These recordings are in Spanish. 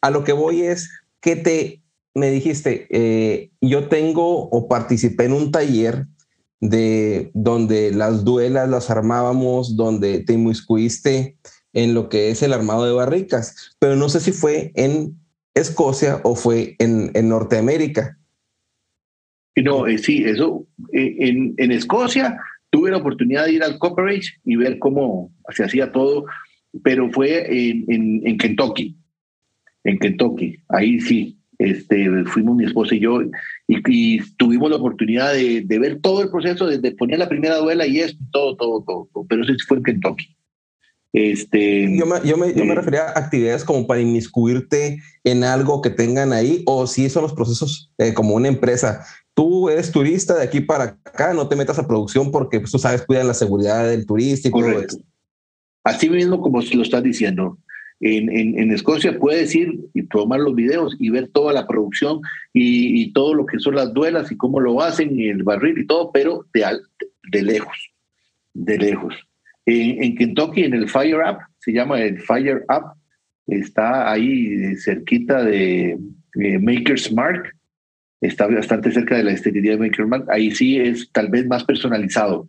a lo que voy es que te, me dijiste, eh, yo tengo o participé en un taller de donde las duelas las armábamos, donde te inmiscuiste en lo que es el armado de barricas, pero no sé si fue en Escocia o fue en, en Norteamérica. No, eh, sí, eso, eh, en, en, Escocia tuve la oportunidad de ir al Copperidge y ver cómo se hacía todo, pero fue en, en, Kentucky, en Kentucky, ahí sí, este, fuimos mi esposa y yo y, tuvimos la oportunidad de, de, ver todo el proceso, desde poner la primera duela y esto, todo, todo, todo, pero eso fue en Kentucky. Este, yo, me, yo, me, yo me eh, refería a actividades como para inmiscuirte en algo que tengan ahí, o si son los procesos eh, como una empresa. Tú eres turista de aquí para acá, no te metas a producción porque pues, tú sabes, cuidan la seguridad del turista y Correcto. Así mismo como lo estás diciendo. En, en, en, Escocia puedes ir y tomar los videos y ver toda la producción y, todo lo que son las duelas y cómo lo hacen y el barril y todo, pero de, de lejos, de lejos. En, Kentucky, en el Fire Up, se llama el Fire Up, está ahí cerquita de, Maker's Mark, está bastante cerca de la esterilidad de Maker's Mark, ahí sí es tal vez más personalizado.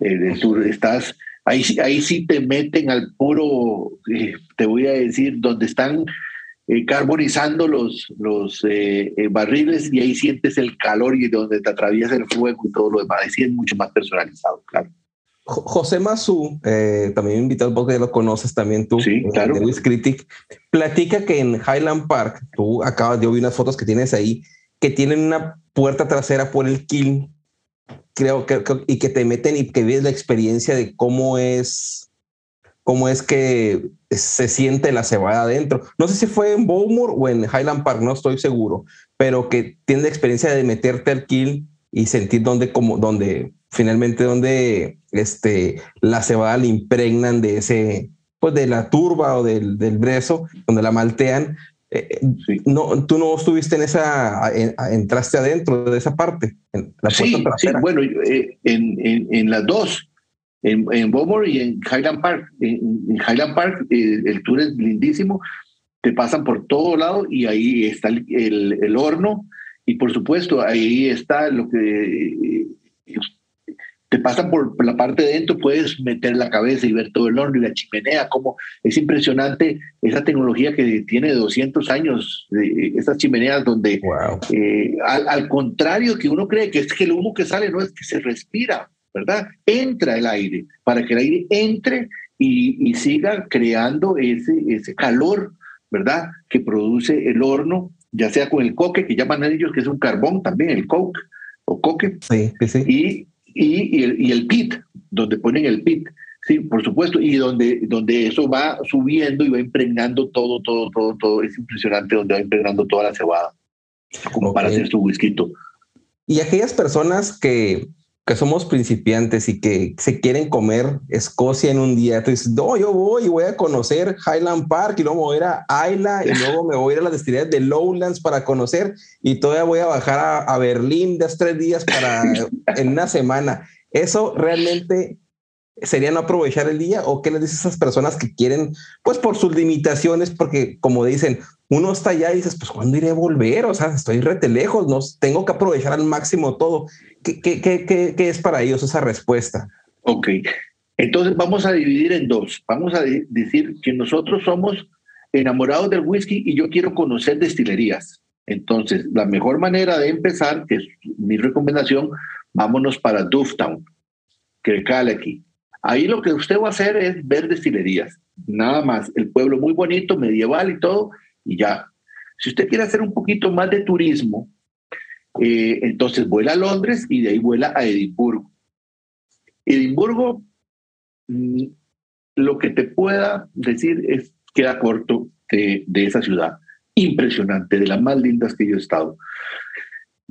eh, estás, ahí, ahí sí te meten al puro, eh, te voy a decir, donde están eh, carbonizando los, los barriles y ahí sientes el calor y donde te atraviesa el fuego y todo lo demás. Ahí sí es mucho más personalizado, claro. José Mazú, también invitado porque ya lo conoces también tú, sí, claro. de Critic, platica que en Highland Park, tú acabas, yo vi unas fotos que tienes ahí, que tienen una puerta trasera por el kiln creo que, y que te meten y que vives la experiencia de cómo es, cómo es que se siente la cebada adentro. No sé si fue en Bowmore o en Highland Park, no estoy seguro, pero que tiene la experiencia de meterte al kill y sentir donde, como, donde finalmente donde este, la cebada le impregnan de ese, pues de la turba o del, del brezo, donde la maltean, eh, eh, no, tú no estuviste en esa, entraste adentro de esa parte. En la sí, sí, bueno, eh, en, en, en, las dos, en, en Beaumont y en Highland Park. En, Highland Park el tour es lindísimo, te pasan por todo lado y ahí está el, el, horno y por supuesto ahí está lo que te pasan por la parte de dentro, puedes meter la cabeza y ver todo el horno y la chimenea, como es impresionante esa tecnología que tiene 200 años, eh, esas chimeneas donde, eh, al, contrario que uno cree que es que el humo que sale no es que se respira, ¿verdad? Entra el aire, para que el aire entre y, siga creando ese, ese calor, ¿verdad? Que produce el horno, ya sea con el coque, que llaman ellos, que es un carbón también, el coke o coque. Sí, sí. Y y, el, y el pit, donde ponen el pit, sí, por supuesto, y donde, donde eso va subiendo y va impregnando todo, todo, todo, todo. Es impresionante donde va impregnando toda la cebada, como para hacer su whisky. Y aquellas personas que que somos principiantes y que se quieren comer Escocia en un día, tú dices, no, yo voy y voy a conocer Highland Park y luego me voy a ir a Isla y luego me voy a ir a las destilerías de Lowlands para conocer y todavía voy a bajar a, a Berlín de tres días para en una semana. Eso realmente sería no aprovechar el día o qué les dices a esas personas que quieren, pues por sus limitaciones, porque como dicen, uno está allá y dices, pues ¿cuándo iré a volver? O sea, estoy rete lejos, no tengo que aprovechar al máximo todo. ¿Qué, qué, qué, qué es para ellos esa respuesta? Ok, entonces vamos a dividir en dos. Vamos a decir que nosotros somos enamorados del whisky y yo quiero conocer destilerías. Entonces, la mejor manera de empezar, que es mi recomendación, vámonos para Dufftown, que cae aquí. Ahí lo que usted va a hacer es ver destilerías, nada más. El pueblo muy bonito, medieval y todo, y ya. Si usted quiere hacer un poquito más de turismo, eh, entonces vuela a Londres y de ahí vuela a Edimburgo. Edimburgo, mm, lo que te pueda decir es queda corto de, de esa ciudad. impresionante, de las más lindas que yo he estado.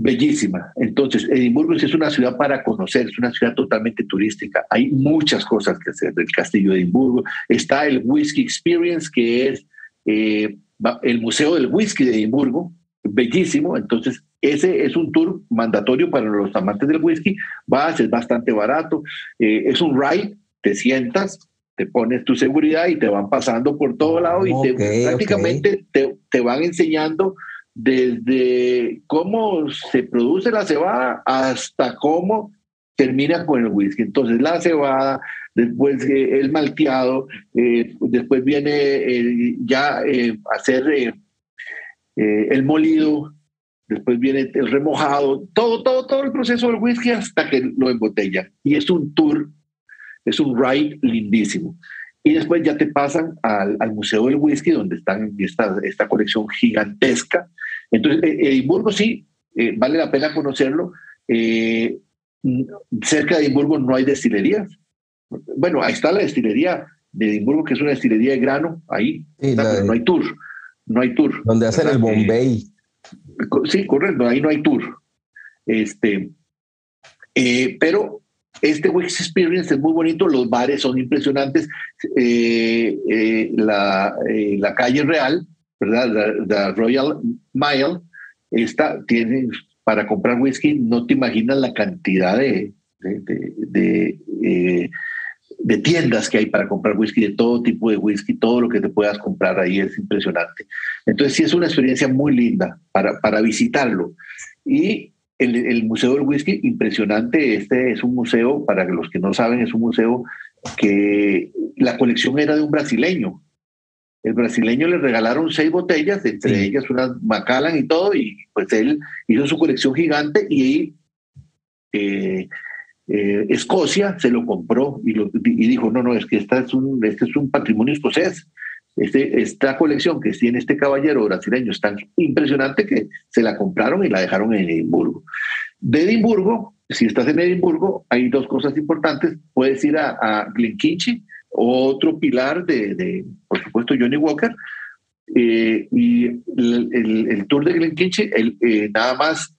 Bellísima. Entonces, Edimburgo es una ciudad para conocer, es una ciudad totalmente turística. Hay muchas cosas que hacer del castillo de Edimburgo. Está el Whisky Experience, que es eh, el Museo del Whisky de Edimburgo, bellísimo. Entonces, ese es un tour mandatorio para los amantes del whisky. Vas, es bastante barato. Eh, es un ride, te sientas, te pones tu seguridad y te van pasando por todo lado y prácticamente te, te, van enseñando desde cómo se produce la cebada hasta cómo termina con el whisky. Entonces la cebada, después eh, el malteado, eh, después viene ya hacer el molido, después viene el remojado, todo, todo, todo el proceso del whisky hasta que lo embotella. Y es un tour, es un ride lindísimo. Y después ya te pasan al, al Museo del Whisky, donde están esta, esta colección gigantesca. Entonces, eh, Edimburgo sí, eh, vale la pena conocerlo. Eh, cerca de Edimburgo no hay destilerías. Bueno, ahí está la destilería de Edimburgo, que es una destilería de grano, ahí, no hay tour. No hay tour. Donde hacen el Bombay. Sí, correcto, ahí no hay tour. Este, eh, pero este Wix Experience es muy bonito, los bares son impresionantes. Eh, eh, la, la, calle real, ¿verdad? La, Royal Mile, esta tiene para comprar whisky, no te imaginas la cantidad de, de, de tiendas que hay para comprar whisky, de todo tipo de whisky, todo lo que te puedas comprar ahí es impresionante. Entonces sí es una experiencia muy linda para, para visitarlo. Y el, el, Museo del Whisky, impresionante, este es un museo, para los que no saben, es un museo que la colección era de un brasileño. El brasileño le regalaron seis botellas, entre ellas unas Macallan y todo, y pues él hizo su colección gigante y eh, eh, Escocia se lo compró y, dijo, no, no, es que esta es un, este es un patrimonio escocés. Este, esta colección que tiene este caballero brasileño es tan impresionante que se la compraron y la dejaron en Edimburgo. De Edimburgo, si estás en Edimburgo, hay dos cosas importantes. Puedes ir a, a Glenkinchie, otro pilar de, por supuesto, Johnny Walker. Eh, y el, tour de Glenkinchie, el, eh, nada más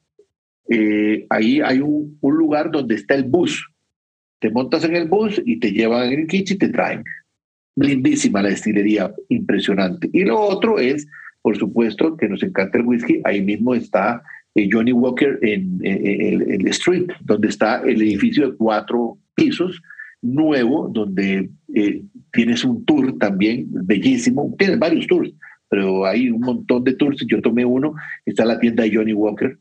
eh, ahí hay un, lugar donde está el bus. Te montas en el bus y te llevan el kitchen y te traen. Lindísima la destilería, impresionante. Y lo otro es, por supuesto, que nos encanta el whisky. Ahí mismo está eh, Johnny Walker en, el Street, donde está el edificio de cuatro pisos nuevo, donde eh, tienes un tour también bellísimo. Tienes varios tours, pero hay un montón de tours. Yo tomé uno, está la tienda de Johnny Walker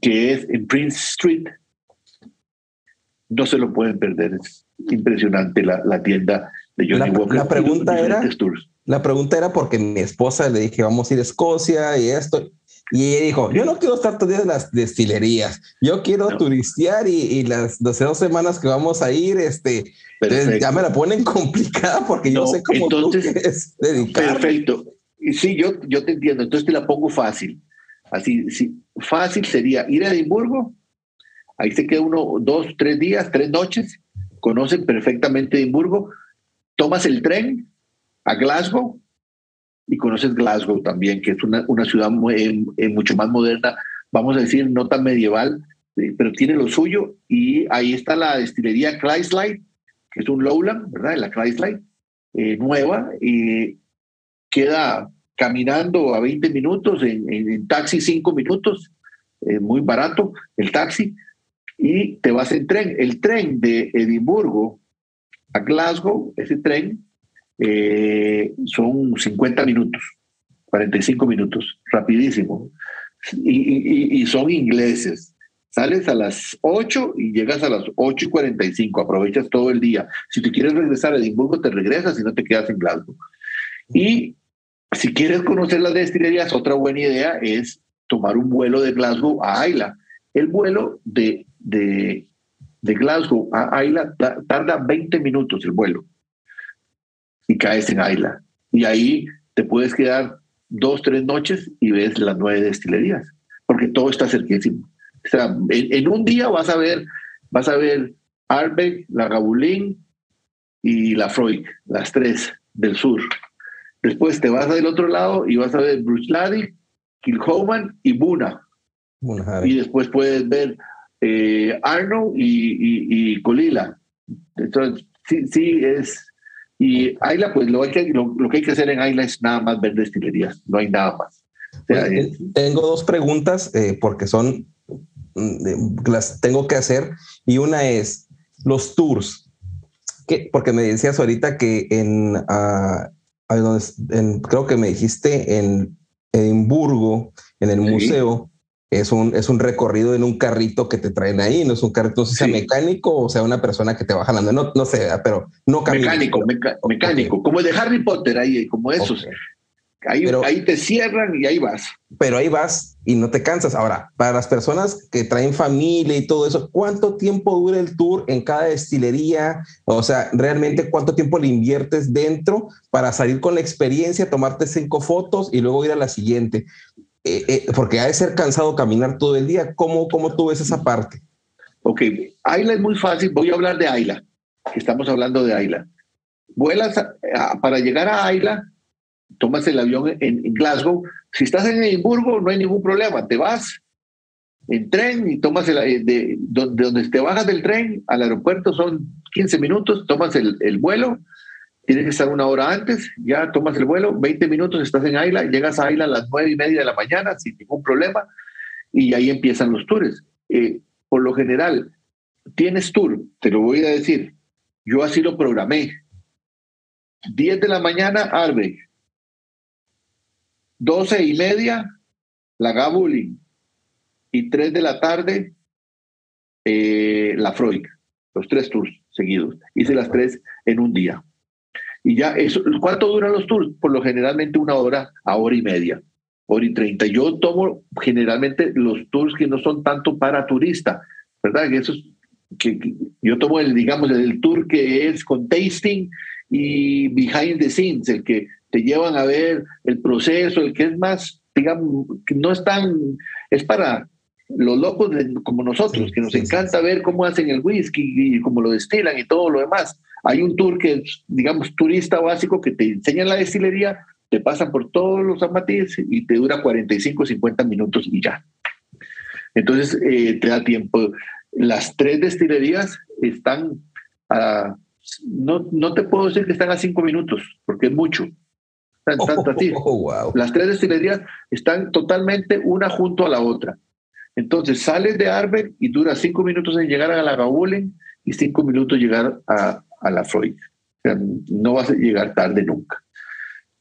que es en Prince Street. No se lo pueden perder, es impresionante la, la tienda de Johnny la, Walker. La pregunta, era, la pregunta era porque mi esposa le dije, vamos a ir a Escocia y esto. Y ella dijo, yo no quiero estar todo el día en las destilerías, yo quiero turistear y, y, las 12 dos semanas que vamos a ir, este, ya me la ponen complicada porque yo sé cómo entonces, tú Perfecto. Sí, yo, yo te entiendo, entonces te la pongo fácil. Así, sí, fácil sería ir a Edimburgo, ahí se queda uno, dos, tres días, tres noches, conocen perfectamente Edimburgo, tomas el tren a Glasgow y conoces Glasgow también, que es una, una ciudad muy, eh, mucho más moderna, vamos a decir, no tan medieval, pero tiene lo suyo y ahí está la destilería Chrysler, que es un Lowland, ¿verdad? La Chrysler, eh, nueva y queda caminando a 20 minutos, en, taxi 5 minutos, eh, muy barato el taxi, y te vas en tren. El tren de Edimburgo a Glasgow, ese tren, eh, son 50 minutos, 45 minutos, rapidísimo. Y, son ingleses. Sales a las 8 y llegas a las 8 y 45, aprovechas todo el día. Si te quieres regresar a Edimburgo, te regresas y no te quedas en Glasgow. Y si quieres conocer las destilerías, otra buena idea es tomar un vuelo de Glasgow a Ayla. El vuelo de, de, de Glasgow a Ayla tarda 20 minutos el vuelo y caes en Ayla. Y ahí te puedes quedar dos, tres noches y ves las nueve destilerías, porque todo está cerquísimo. O sea, en, un día vas a ver, vas a ver Arbeck, la Gabulín y la Freud, las tres del sur Después te vas del otro lado y vas a ver Bruce Lady, Kilhoman y Buna. y después puedes ver eh, Arno y, y, Colila. Entonces, sí, sí es. Y Ayla, pues lo, que, lo, que hay que hacer en Ayla es nada más ver destilerías, no hay nada más. tengo dos preguntas eh, porque son, mm, las tengo que hacer. Y una es los tours. que Porque me decías ahorita que en, uh, en, creo que me dijiste en Edimburgo, en el museo, es un, es un recorrido en un carrito que te traen ahí, no es un carrito, sea mecánico o sea una persona que te va jalando, no, no sé, pero no Mecánico, mecánico, como el de Harry Potter ahí, como esos. Ahí, ahí te cierran y ahí vas. Pero ahí vas y no te cansas. Ahora, para las personas que traen familia y todo eso, ¿cuánto tiempo dura el tour en cada destilería? O sea, realmente cuánto tiempo le inviertes dentro para salir con la experiencia, tomarte cinco fotos y luego ir a la siguiente. Eh, eh, porque ha de ser cansado caminar todo el día. ¿Cómo, cómo tú ves esa parte? Ok, Ayla es muy fácil. Voy a hablar de Ayla, estamos hablando de Ayla. Vuelas para llegar a Ayla, tomas el avión en, Glasgow. Si estás en Edimburgo, no hay ningún problema. Te vas en tren y tomas el, eh, de, donde, te bajas del tren al aeropuerto son 15 minutos, tomas el, el vuelo tienes que estar una hora antes, ya tomas el vuelo, 20 minutos estás en Ayla, llegas a Ayla a las 9 y media de la mañana sin ningún problema y ahí empiezan los tours. Eh, por lo general, tienes tour, te lo voy a decir, yo así lo programé. 10 de la mañana, Arbe. 12 y media, la Gabuli. Y 3 de la tarde, eh, la Freud. Los tres tours seguidos. Hice las tres en un día. Y ya, eso, ¿cuánto duran los tours? Por lo generalmente una hora a hora y media, hora y treinta. Yo tomo generalmente los tours que no son tanto para turista, ¿verdad? Que eso que, yo tomo el, digamos, el tour que es con tasting y behind the scenes, el que te llevan a ver el proceso, el que es más, digamos, que no es tan, es para los locos como nosotros, que nos encanta ver cómo hacen el whisky y cómo lo destilan y todo lo demás. Hay un tour que es, digamos, turista básico que te enseñan la destilería, te pasan por todos los amatices y te dura 45, 50 minutos y ya. Entonces, eh, te da tiempo. Las tres destilerías están a, no, no te puedo decir que están a cinco minutos, porque es mucho. Oh, Las tres destilerías están totalmente una junto a la otra. Entonces sales de Arber y dura cinco minutos en llegar a la y cinco minutos llegar a, a la Freud. no vas a llegar tarde nunca.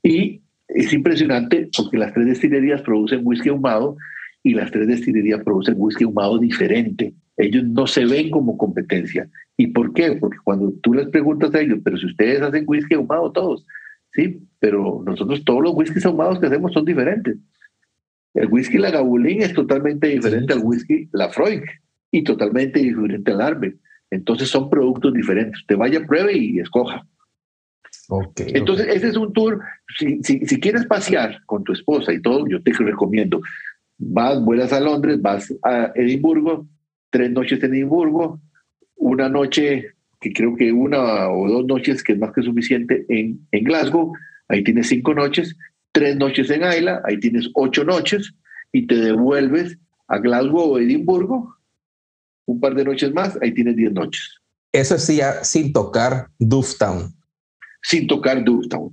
Y es impresionante porque las tres destilerías producen whisky ahumado y las tres destilerías producen whisky ahumado diferente. Ellos no se ven como competencia. ¿Y por qué? Porque cuando tú les preguntas a ellos, pero si ustedes hacen whisky ahumado todos, sí, pero nosotros todos los whiskies ahumados que hacemos son diferentes. El whisky La Gabulín es totalmente diferente al whisky La Freud y totalmente diferente al Arbe. Entonces son productos diferentes. Te vaya, pruebe y escoja. Okay, Entonces, ese es un tour. Si, si, quieres pasear con tu esposa y todo, yo te recomiendo. Vas, vuelas a Londres, vas a Edimburgo, tres noches en Edimburgo, una noche, que creo que una o dos noches, que es más que suficiente, en, en Glasgow, ahí tienes cinco noches, tres noches en Ayla, ahí tienes ocho noches, y te devuelves a Glasgow o Edimburgo un par de noches más, ahí tienes 10 noches. Eso sí, ya sin tocar Dufftown. Sin tocar Dufftown.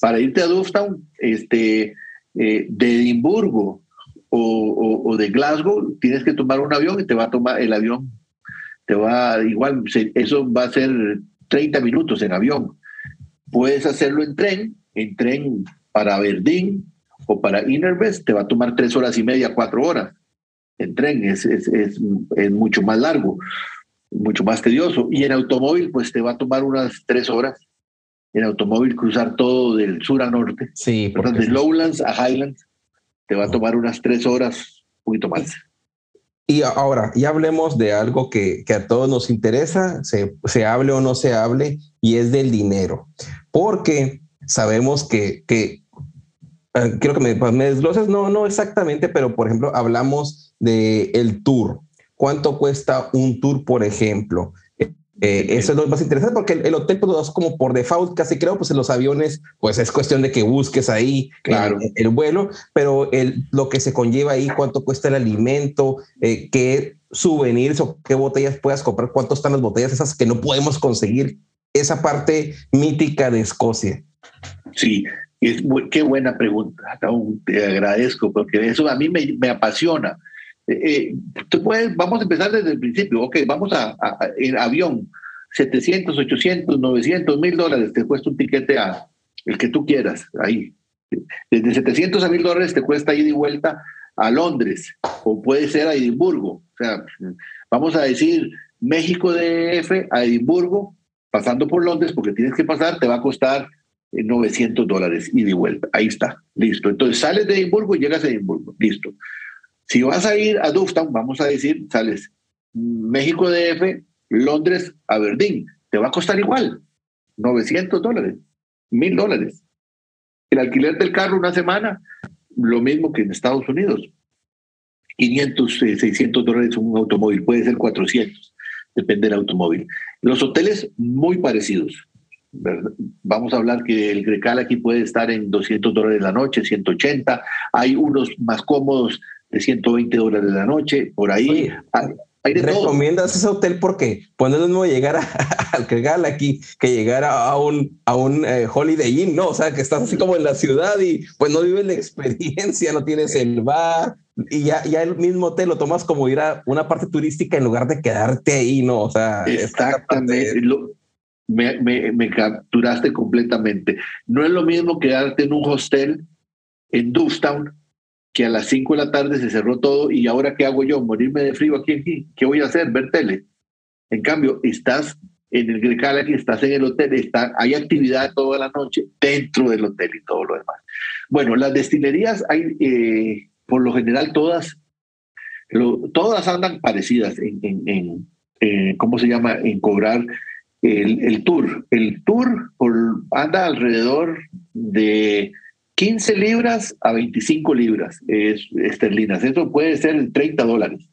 Para irte a Dufftown, este, eh, de Edimburgo o, de Glasgow, tienes que tomar un avión y te va a tomar el avión. Te va, igual, eso va a ser 30 minutos en avión. Puedes hacerlo en tren, en tren para Aberdeen o para Innervest, te va a tomar tres horas y media, cuatro horas en tren es, es, es, es, mucho más largo, mucho más tedioso. Y en automóvil, pues te va a tomar unas tres horas. En automóvil cruzar todo del sur a norte. Sí. De Lowlands a Highlands te va a tomar unas tres horas, un poquito más. Y ahora, ya hablemos de algo que, que a todos nos interesa, se, se, hable o no se hable, y es del dinero. Porque sabemos que, que eh, quiero que me, pues, me desgloses, no, no exactamente, pero por ejemplo, hablamos de el tour. ¿Cuánto cuesta un tour, por ejemplo? Eh, eso es lo más interesante porque el, hotel, pues, como por default, casi creo, pues en los aviones, pues es cuestión de que busques ahí claro. el, vuelo, pero el, lo que se conlleva ahí, cuánto cuesta el alimento, eh, qué souvenirs o qué botellas puedas comprar, cuánto están las botellas esas que no podemos conseguir, esa parte mítica de Escocia. Sí, es, qué buena pregunta, te agradezco, porque eso a mí me, apasiona eh, eh vamos a empezar desde el principio. Ok, vamos a, en avión, 700, 800, 900, mil dólares te cuesta un tiquete a el que tú quieras, ahí. Desde 700 a mil dólares te cuesta ir y vuelta a Londres o puede ser a Edimburgo. O sea, vamos a decir México DF a Edimburgo, pasando por Londres, porque tienes que pasar, te va a costar 900 eh, dólares y vuelta. Ahí está, listo. Entonces sales de Edimburgo y llegas a Edimburgo, listo. Si vas a ir a Dufftown, vamos a decir, sales México DF, Londres, Aberdeen, te va a costar igual, 900 dólares, 1000 dólares. El alquiler del carro una semana, lo mismo que en Estados Unidos. 500, 600 eh, dólares un automóvil, puede ser 400, depende del automóvil. Los hoteles muy parecidos. Vamos a hablar que el Grecal aquí puede estar en 200 dólares la noche, 180. Hay unos más cómodos de 120 dólares la noche, por ahí. hay, de ¿Recomiendas ese hotel porque pues no es lo mismo llegar al Grecal aquí que llegar a un, a un eh, Holiday Inn, ¿no? O sea, que estás así como en la ciudad y pues no vives la experiencia, no tienes el bar y ya, ya el mismo hotel lo tomas como ir a una parte turística en lugar de quedarte ahí, ¿no? O sea, exactamente me, capturaste completamente. No es lo mismo quedarte en un hostel en Dustown que a las 5 de la tarde se cerró todo y ahora qué hago yo, morirme de frío aquí, aquí, ¿qué voy a hacer? Ver tele. En cambio, estás en el Grecal aquí, estás en el hotel, está, hay actividad toda la noche dentro del hotel y todo lo demás. Bueno, las destilerías hay, eh, por lo general, todas, todas andan parecidas en, en, eh, ¿cómo se llama? En cobrar el, tour. El tour anda alrededor de 15 libras a 25 libras esterlinas. Eso puede ser 30 dólares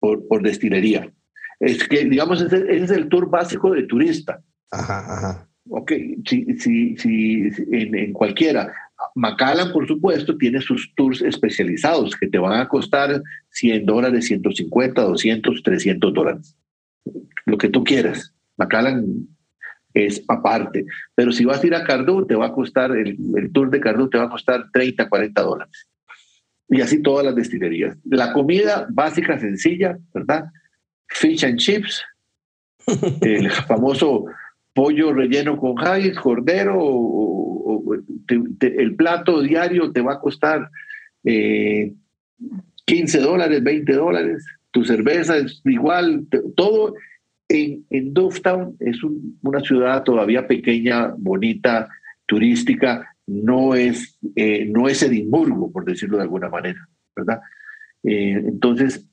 por, por destilería. Es que, digamos, ese, es el tour básico de turista. Ajá, ajá. Ok, si, si, si, en, en cualquiera. Macallan, por supuesto, tiene sus tours especializados que te van a costar 100 dólares, 150, 200, 300 dólares. Lo que tú quieras. Macallan es aparte. Pero si vas a ir a Cardú, te va a costar, el, tour de Cardú te va a costar 30, 40 dólares. Y así todas las destilerías. La comida básica, sencilla, ¿verdad? Fish and chips, el famoso pollo relleno con jais, cordero, o, el plato diario te va a costar 15 eh, dólares, 20 dólares. Tu cerveza es igual, todo en, en es una ciudad todavía pequeña, bonita, turística, no es, eh, no es Edimburgo, por decirlo de alguna manera, ¿verdad? Eh, entonces,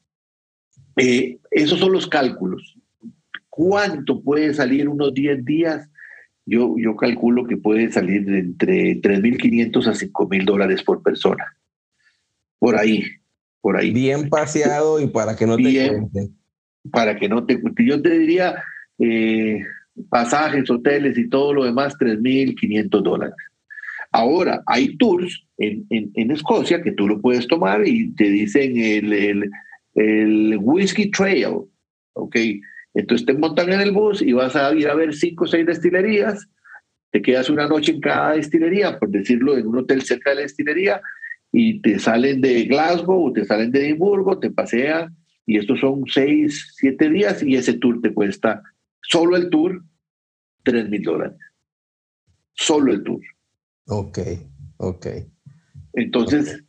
eh, esos son los cálculos. ¿Cuánto puede salir unos 10 días? Yo, yo calculo que puede salir de entre 3.500 a 5.000 dólares por persona. Por ahí, por ahí. Bien paseado y para que no te cuenten para que no te... Yo te diría eh, pasajes, hoteles y todo lo demás, 3.500 dólares. Ahora, hay tours en, en, Escocia que tú lo puedes tomar y te dicen el, el, el Whiskey Trail, ¿ok? Entonces te montan en el bus y vas a ir a ver cinco o seis destilerías, te quedas una noche en cada destilería, por decirlo, en un hotel cerca de la destilería, y te salen de Glasgow o te salen de Edimburgo, te pasean y estos son seis, siete días y ese tour te cuesta, solo el tour, tres mil dólares. Solo el tour. Ok, ok. Entonces,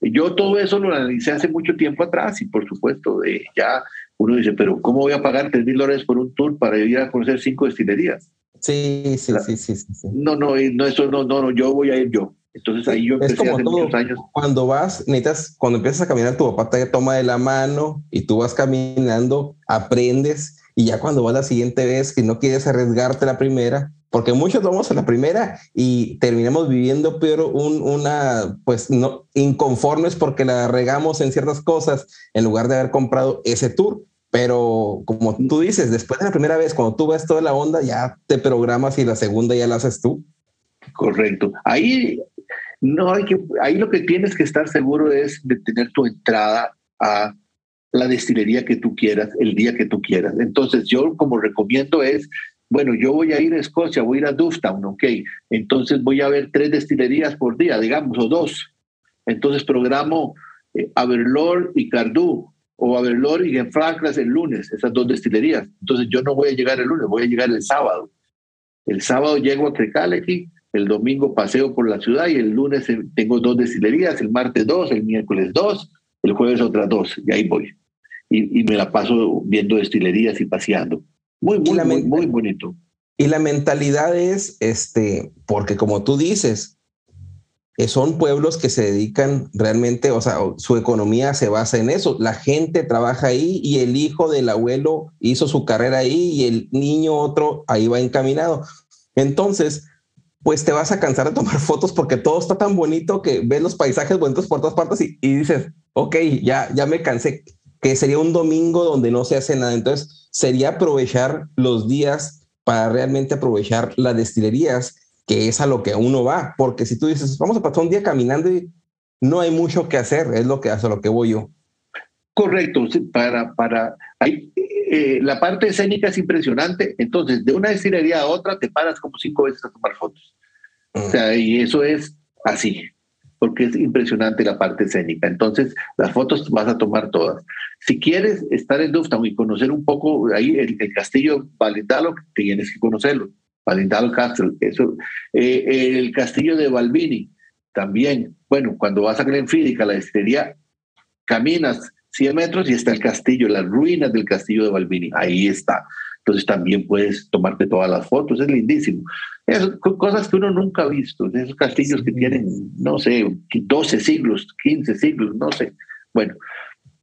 yo todo eso lo analicé hace mucho tiempo atrás y por supuesto de ya uno dice, pero ¿cómo voy a pagar tres mil dólares por un tour para ir a conocer cinco destilerías? Sí, sí, sí, sí, sí, No, no, no, eso no, no, no, yo voy a ir yo. Entonces ahí yo empecé hace muchos años. Cuando vas, necesitas, cuando empiezas a caminar, tu papá te toma de la mano y tú vas caminando, aprendes y ya cuando vas la siguiente vez que no quieres arriesgarte la primera, porque muchos vamos a la primera y terminamos viviendo peor un, una, pues no, inconformes porque la regamos en ciertas cosas en lugar de haber comprado ese tour. pero como tú dices, después de la primera vez, cuando tú ves toda la onda, ya te programas y la segunda ya la haces tú. Correcto. Ahí no hay que, ahí lo que tienes que estar seguro es de tener tu entrada a la destilería que tú quieras, el día que tú quieras. Entonces, yo como recomiendo es, bueno, yo voy a ir a Escocia, voy a ir a Dufftown, ok. Entonces voy a ver tres destilerías por día, digamos, o dos. Entonces programo eh, Aberlour y Cardú, o Aberlour y Genfranclas el lunes, esas dos destilerías. Entonces yo no voy a llegar el lunes, voy a llegar el sábado. El sábado llego a Trecalequi, el domingo paseo por la ciudad y el lunes eh, tengo dos destilerías, el martes dos, el miércoles dos, el jueves otras dos, y ahí voy y, me la paso viendo destilerías y paseando. Muy, muy, muy, bonito. Y la mentalidad es, este, porque como tú dices, eh, son pueblos que se dedican realmente, o sea, su economía se basa en eso. La gente trabaja ahí y el hijo del abuelo hizo su carrera ahí y el niño otro ahí va encaminado. Entonces, pues te vas a cansar de tomar fotos porque todo está tan bonito que ves los paisajes bonitos por todas partes y, dices, ok, ya, ya me cansé que sería un domingo donde no se hace nada. Entonces, sería aprovechar los días para realmente aprovechar las destilerías, que es a lo que uno va. Porque si tú dices, vamos a pasar un día caminando y no hay mucho que hacer, es lo que hace lo que voy yo. Correcto, para, para, ahí, eh, la parte escénica es impresionante. Entonces, de una destilería a otra te paras como cinco veces a tomar fotos. O sea, mm. y eso es así porque es impresionante la parte escénica. Entonces, las fotos vas a tomar todas. Si quieres estar en Dufftown y conocer un poco ahí el, castillo Valindalo, tienes que conocerlo. Valindalo Castle, eso. Eh, el castillo de Balbini, también. Bueno, cuando vas a Glenfiddich, a la destilería, caminas 100 metros y está el castillo, las ruinas del castillo de Balbini. Ahí está. Entonces también puedes tomarte todas las fotos, es lindísimo. Es, cosas que uno nunca ha visto, esos castillos que tienen, no sé, 12 siglos, 15 siglos, no sé. Bueno,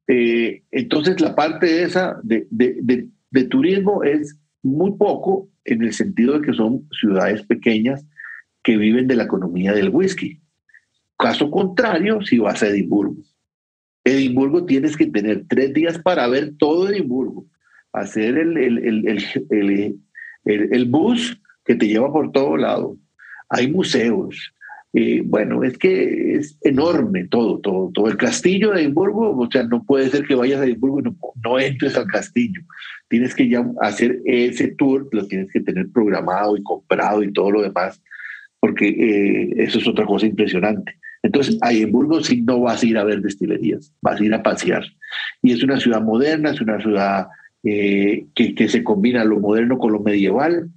eh, entonces la parte esa de, de, de, turismo es muy poco en el sentido de que son ciudades pequeñas que viven de la economía del whisky. Caso contrario, si vas a Edimburgo. Edimburgo tienes que tener tres días para ver todo Edimburgo hacer el, el, el, bus que te lleva por todo lado. Hay museos. Eh, bueno, es que es enorme todo, todo, todo. El castillo de Edimburgo, o sea, no puede ser que vayas a Edimburgo y no, entres al castillo. Tienes que ya hacer ese tour, lo tienes que tener programado y comprado y todo lo demás, porque eh, eso es otra cosa impresionante. Entonces, a Edimburgo sí no vas a ir a ver destilerías, vas a ir a pasear. Y es una ciudad moderna, es una ciudad eh, que, se combina lo moderno con lo medieval.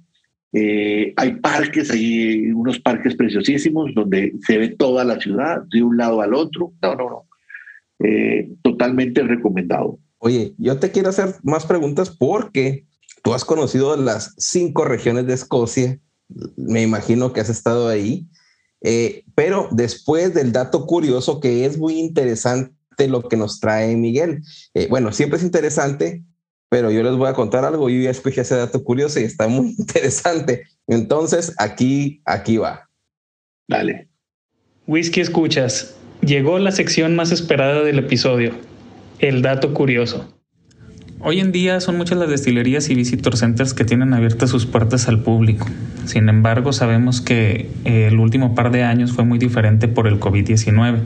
Eh, hay parques, hay unos parques preciosísimos donde se ve toda la ciudad de un lado al otro. No, no, no. Eh, totalmente recomendado. Oye, yo te quiero hacer más preguntas porque tú has conocido las cinco regiones de Escocia. Me imagino que has estado ahí. Pero después del dato curioso que es muy interesante lo que nos trae Miguel. bueno, siempre es interesante pero yo les voy a contar algo. Yo ya escuché ese dato curioso y está muy interesante. Entonces, aquí, aquí va. Dale. Whisky escuchas. Llegó la sección más esperada del episodio, el dato curioso. Hoy en día son muchas las destilerías y visitor centers que tienen abiertas sus puertas al público. Sin embargo, sabemos que el último par de años fue muy diferente por el COVID-19,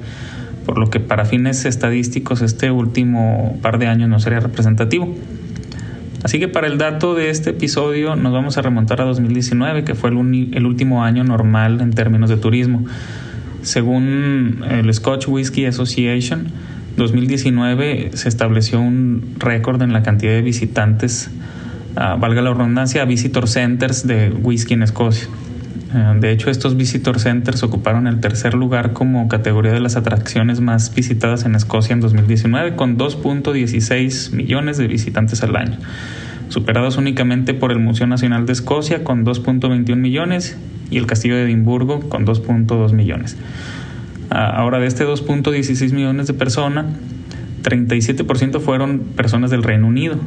por lo que para fines estadísticos este último par de años no sería representativo. Así que para el dato de este episodio nos vamos a remontar a 2019, que fue el, el último año normal en términos de turismo. Según el Scotch Whisky Association, 2019 se estableció un récord en la cantidad de visitantes, ah, valga la redundancia, a visitor centers de whisky en Escocia. Eh, de hecho, estos visitor centers ocuparon el tercer lugar como categoría de las atracciones más visitadas en Escocia en 2019, con 2.16 millones de visitantes al año, superados únicamente por el Museo Nacional de Escocia con 2.21 millones y el Castillo de Edimburgo con 2.2 millones. Ah, ahora, de este 2.16 millones de personas, 37% fueron personas del Reino Unido,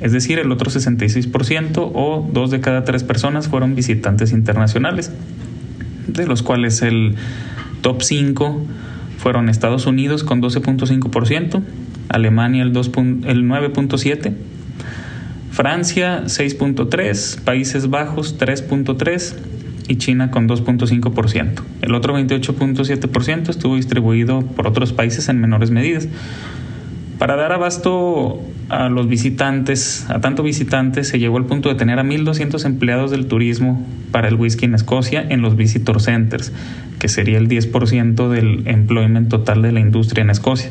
es decir, el otro 66% o dos de cada tres personas fueron visitantes internacionales, de los cuales el top 5 fueron Estados Unidos con 12.5%, Alemania el, el 9.7%, Francia 6.3, Países Bajos 3.3 y China con 2.5%. El otro 28.7% estuvo distribuido por otros países en menores medidas. Para dar abasto a los visitantes, a tanto visitantes, se llegó al punto de tener a 1.200 empleados del turismo para el whisky en Escocia en los visitor centers, que sería el 10% del employment total de la industria en Escocia.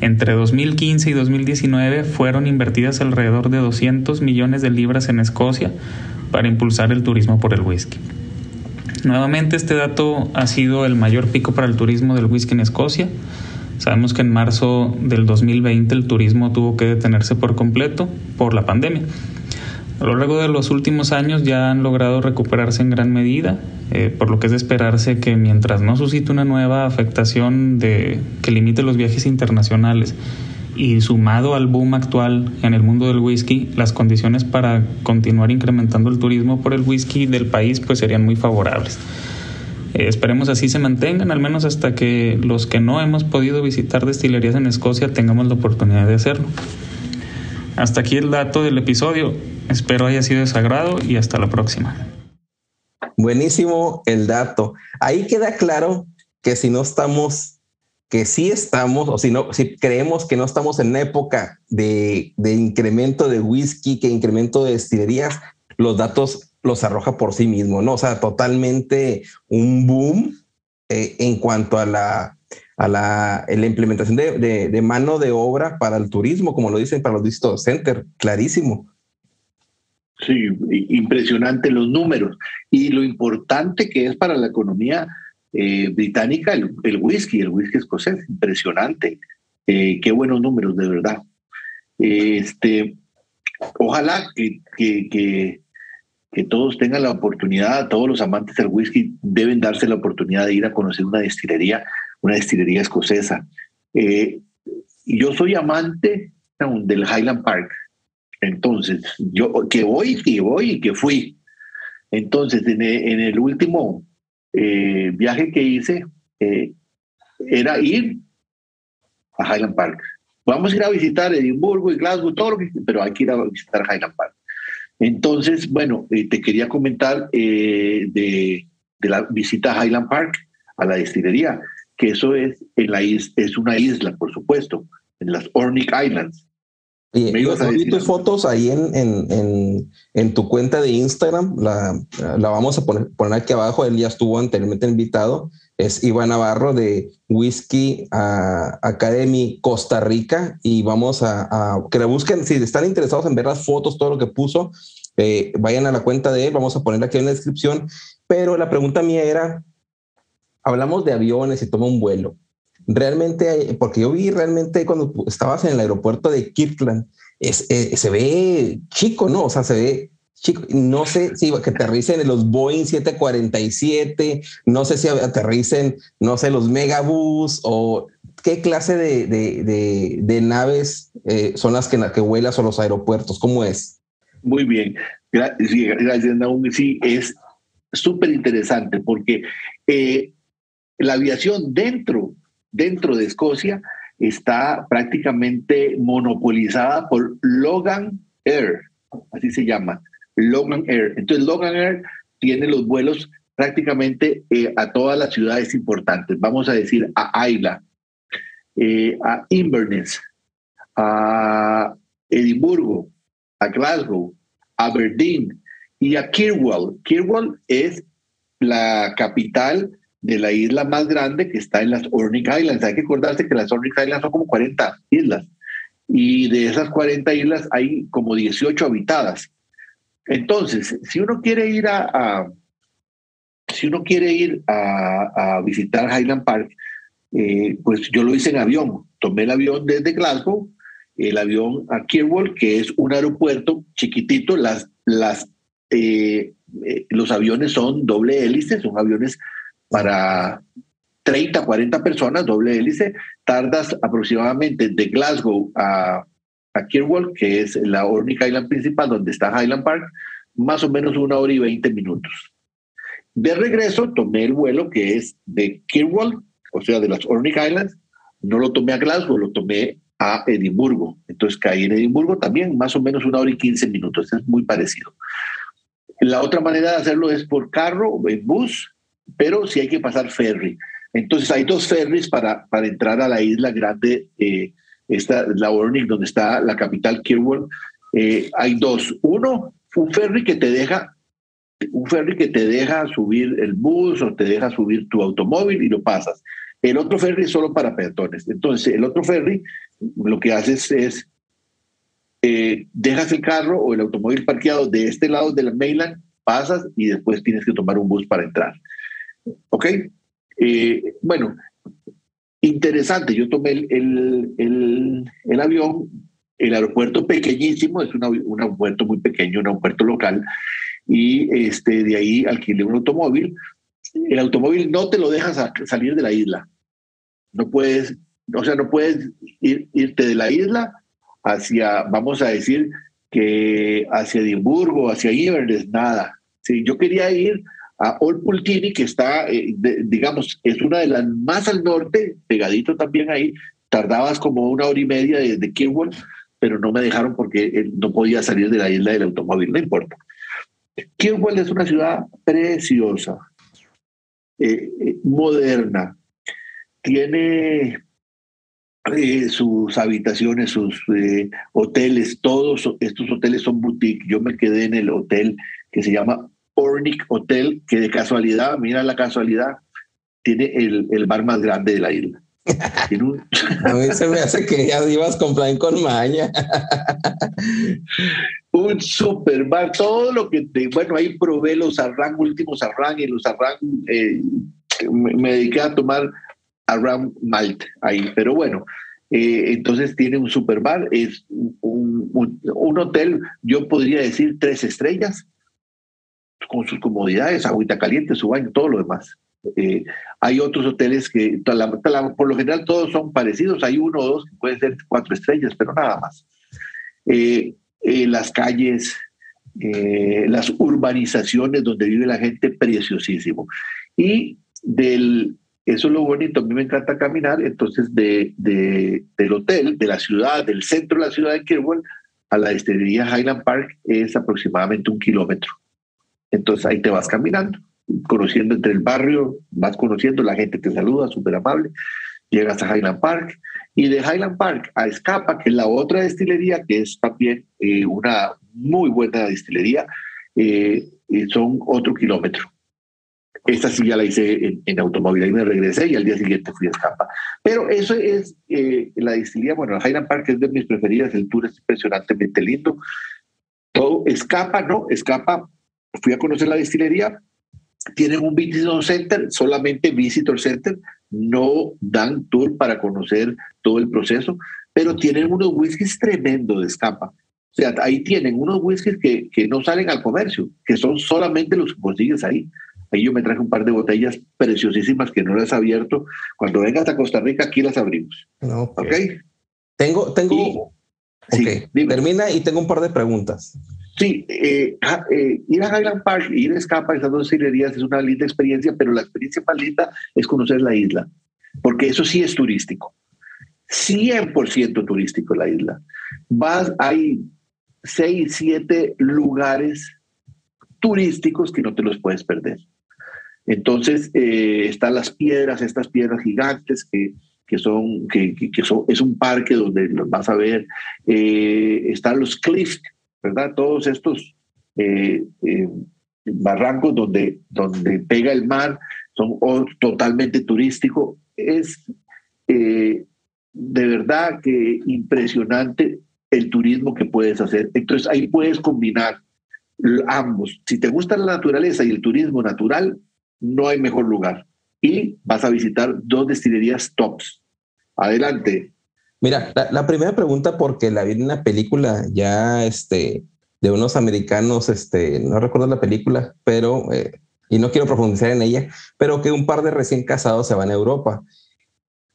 Entre 2015 y 2019 fueron invertidas alrededor de 200 millones de libras en Escocia para impulsar el turismo por el whisky. Nuevamente este dato ha sido el mayor pico para el turismo del whisky en Escocia Sabemos que en marzo del 2020 el turismo tuvo que detenerse por completo por la pandemia. A lo largo de los últimos años ya han logrado recuperarse en gran medida, eh, por lo que es de esperarse que mientras no suscite una nueva afectación de, que limite los viajes internacionales y sumado al boom actual en el mundo del whisky, las condiciones para continuar incrementando el turismo por el whisky del país pues serían muy favorables. Eh, esperemos así se mantengan, al menos hasta que los que no hemos podido visitar destilerías en Escocia tengamos la oportunidad de hacerlo. Hasta aquí el dato del episodio. Espero haya sido de sagrado y hasta la próxima. Buenísimo el dato. Ahí queda claro que si no estamos, que sí estamos, o si no, si creemos que no estamos en época de, de incremento de whisky, que incremento de destilerías, los datos los arroja por sí mismo, ¿no? O sea, totalmente un boom eh, en cuanto a la, a la, implementación de, mano de obra para el turismo, como lo dicen para los visitor center, clarísimo. Sí, impresionante los números y lo importante que es para la economía eh, británica el, whisky, el whisky escocés, impresionante. Eh, qué buenos números, de verdad. Este, ojalá que, que que todos tengan la oportunidad, todos los amantes del whisky deben darse la oportunidad de ir a conocer una destilería, una destilería escocesa. Eh, yo soy amante del Highland Park, entonces yo que voy, que voy que fui. Entonces, en, el último eh, viaje que hice, eh, era ir a Highland Park. Vamos a ir a visitar Edimburgo y Glasgow, todo pero hay que ir a visitar Highland Park. Entonces, bueno, eh, te quería comentar eh, de, la visita a Highland Park, a la destilería, que eso es, en la es una isla, por supuesto, en las Ornick Islands. Y yo vi tus fotos ahí en, en, en, tu cuenta de Instagram, la, la vamos a poner, poner, aquí abajo, él ya estuvo anteriormente invitado, es Iván Navarro de Whisky Academy Costa Rica. Y vamos a, a, que la busquen, si están interesados en ver las fotos, todo lo que puso, eh, vayan a la cuenta de él, vamos a poner aquí en la descripción, pero la pregunta mía era, hablamos de aviones y toma un vuelo realmente, porque yo vi realmente cuando estabas en el aeropuerto de Kirkland, es, eh, se ve chico, ¿no? O sea, se ve chico. No sé si que aterricen en los Boeing 747, no sé si aterricen, no sé, los Megabus o qué clase de, de, de, naves eh, son las que, que vuelas o los aeropuertos, ¿cómo es? Muy bien, gracias, Naum. Sí, es súper interesante porque eh, la aviación dentro dentro de Escocia está prácticamente monopolizada por Logan Air, así se llama, Logan Air. Entonces Logan Air tiene los vuelos prácticamente eh, a todas las ciudades importantes, vamos a decir a Ayla, eh, a Inverness, a Edimburgo, a Glasgow, a Aberdeen y a Kirwall. Kirwall es la capital de la isla más grande que está en las Ornick Islands. Hay que acordarse que las Ornick Islands son como 40 islas y de esas 40 islas hay como 18 habitadas. Entonces, si uno quiere ir a, si uno quiere ir a, visitar Highland Park, eh, pues yo lo hice en avión. Tomé el avión desde Glasgow, el avión a Kirwall, que es un aeropuerto chiquitito. Las, las, eh, eh, los aviones son doble hélice, son aviones para 30, 40 personas, doble hélice, tardas aproximadamente de Glasgow a, a que es la única island principal donde está Highland Park, más o menos una hora y 20 minutos. De regreso tomé el vuelo que es de Kirwall, o sea, de las Ornick Islands, no lo tomé a Glasgow, lo tomé a Edimburgo. Entonces caí en Edimburgo también, más o menos una hora y quince minutos, es muy parecido. La otra manera de hacerlo es por carro, en bus, pero sí hay que pasar ferry. Entonces hay dos ferries para, para entrar a la isla grande, eh, esta, la Warning, donde está la capital Kirwall. Eh, hay dos. Uno, un ferry que te deja un ferry que te deja subir el bus o te deja subir tu automóvil y lo pasas. El otro ferry es solo para peatones. Entonces, el otro ferry lo que haces es, eh, dejas el carro o el automóvil parqueado de este lado de la mainland, pasas y después tienes que tomar un bus para entrar. ¿Ok? Eh, bueno, interesante. Yo tomé el, el, el, avión, el aeropuerto pequeñísimo, es un aeropuerto muy pequeño, un aeropuerto local, y este, de ahí alquilé un automóvil. El automóvil no te lo deja salir de la isla. No puedes, o sea, no puedes ir, irte de la isla hacia, vamos a decir, que hacia Edimburgo, hacia Inverness, nada. Sí, yo quería ir a Old Pultini, que está, eh, digamos, es una de las más al norte, pegadito también ahí. Tardabas como una hora y media desde de Kirwall, pero no me dejaron porque eh, no podía salir de la isla del automóvil, no importa. Kirwell es una ciudad preciosa, eh, moderna, tiene sus habitaciones, sus hoteles, todos estos hoteles son boutique. Yo me quedé en el hotel que se llama Ornick Hotel, que de casualidad, mira la casualidad, tiene el, el bar más grande de la isla. A mí se me hace que ya ibas con plan con maña. un super bar, todo lo que te, bueno, ahí probé los arrang, últimos arrang y los arrang, eh, me, dediqué a tomar arrang malt ahí, pero bueno, eh, entonces tiene un super bar, es un, un, hotel, yo podría decir tres estrellas, con sus comodidades, agüita caliente, su baño, todo lo demás. Eh, hay otros hoteles que por lo general todos son parecidos, hay uno o dos que pueden ser cuatro estrellas, pero nada más. Eh, eh, las calles, las urbanizaciones donde vive la gente, preciosísimo. Y del, eso es lo bonito, a mí me encanta caminar, entonces de, del hotel, de la ciudad, del centro de la ciudad de Kirwell a la destilería Highland Park es aproximadamente un kilómetro. Entonces ahí te vas caminando conociendo entre el barrio, vas conociendo, la gente te saluda, súper amable, llegas a Highland Park y de Highland Park a Escapa, que es la otra destilería, que es también eh, una muy buena destilería, eh, son otro kilómetro. Esta sí ya la hice en, automóvil, ahí me regresé y al día siguiente fui a Escapa. Pero eso es eh, la destilería, bueno, Highland Park es de mis preferidas, el tour es impresionantemente lindo. Todo escapa, ¿no? Escapa, fui a conocer la destilería, tienen un visitor center, solamente visitor center, no dan tour para conocer todo el proceso, pero tienen unos whiskies tremendos de escapa. O sea, ahí tienen unos whiskies que, que no salen al comercio, que son solamente los que consigues ahí. Ahí yo me traje un par de botellas preciosísimas que no las he abierto. Cuando vengas a Costa Rica, aquí las abrimos. ¿Ok? Tengo, tengo. termina y tengo un par de preguntas. Sí, eh, eh, ir a Highland Park, ir a Escapa, esas dos destilerías es una linda experiencia, pero la experiencia más linda es conocer la isla, porque eso sí es turístico. 100% turístico la isla. Vas, hay seis, siete lugares turísticos que no te los puedes perder. Entonces, eh, están las piedras, estas piedras gigantes que, que son, que, que, son, es un parque donde los vas a ver. están los cliffs, ¿verdad? Todos estos eh, eh, barrancos donde, donde pega el mar son totalmente turísticos. Es eh, de verdad que impresionante el turismo que puedes hacer. Entonces ahí puedes combinar ambos. Si te gusta la naturaleza y el turismo natural, no hay mejor lugar. Y vas a visitar dos destilerías tops. Adelante, Mira, la, primera pregunta, porque la vi en una película ya este, de unos americanos, este, no recuerdo la película, pero, eh, y no quiero profundizar en ella, pero que un par de recién casados se van a Europa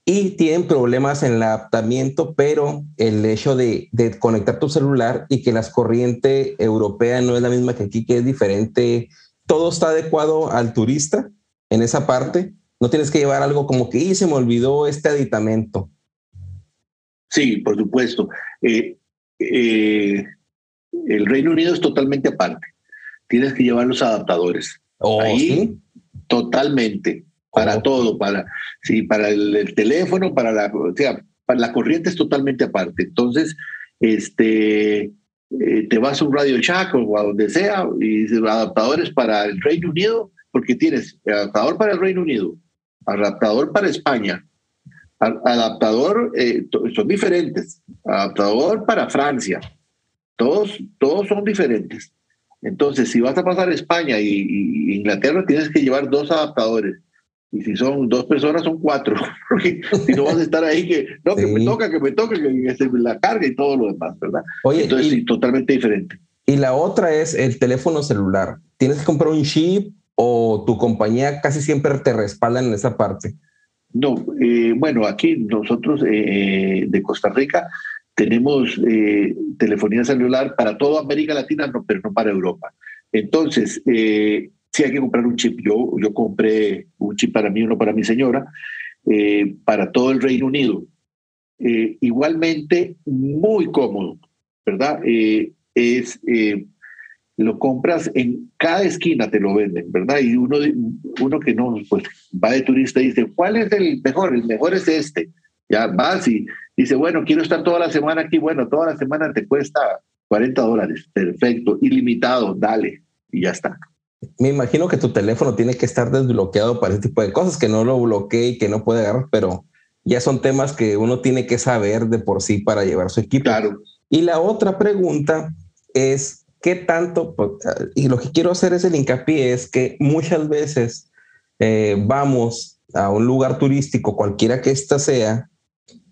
y tienen problemas en el adaptamiento, pero el hecho de, de conectar tu celular y que la corriente europea no es la misma que aquí, que es diferente, todo está adecuado al turista en esa parte. No tienes que llevar algo como que, y se me olvidó este aditamento Sí, por supuesto. Eh, eh, el Reino Unido es totalmente aparte. Tienes que llevar los adaptadores. Oh, Ahí, totalmente. Para oh. todo, para, sí, para el, teléfono, para la, o sea, para la corriente es totalmente aparte. Entonces, este, eh, te vas a un Radio Shack o a donde sea y adaptadores para el Reino Unido, porque tienes adaptador para el Reino Unido, adaptador para España, adaptador, eh, son diferentes, adaptador para Francia, todos, todos son diferentes. Entonces, si vas a pasar España y, Inglaterra, tienes que llevar dos adaptadores. Y si son dos personas, son cuatro. Porque si no vas a estar ahí, que no, que me toca, que me toca, que, se la carga y todo lo demás, ¿verdad? Oye, Entonces, sí, totalmente diferente. Y la otra es el teléfono celular. Tienes que comprar un chip o tu compañía casi siempre te respalda en esa parte. No, eh, bueno, aquí nosotros eh, de Costa Rica tenemos eh, telefonía celular para toda América Latina, no, pero no para Europa. Entonces, eh, sí hay que comprar un chip. Yo, yo compré un chip para mí, uno para mi señora, eh, para todo el Reino Unido. igualmente, muy cómodo, ¿verdad? es, lo compras en cada esquina, te lo venden, ¿verdad? Y uno, uno que no, pues va de turista y dice, ¿cuál es el mejor? El mejor es este. Ya vas y Dice, bueno, quiero estar toda la semana aquí. Bueno, toda la semana te cuesta 40 dólares. Perfecto, ilimitado, dale. Y ya está. Me imagino que tu teléfono tiene que estar desbloqueado para ese tipo de cosas, que no lo bloquee y que no puede agarrar, pero ya son temas que uno tiene que saber de por sí para llevar su equipo. Claro. Y la otra pregunta es, ¿qué tanto? Pues, y lo que quiero hacer es el hincapié, es que muchas veces eh, vamos a un lugar turístico, cualquiera que ésta sea,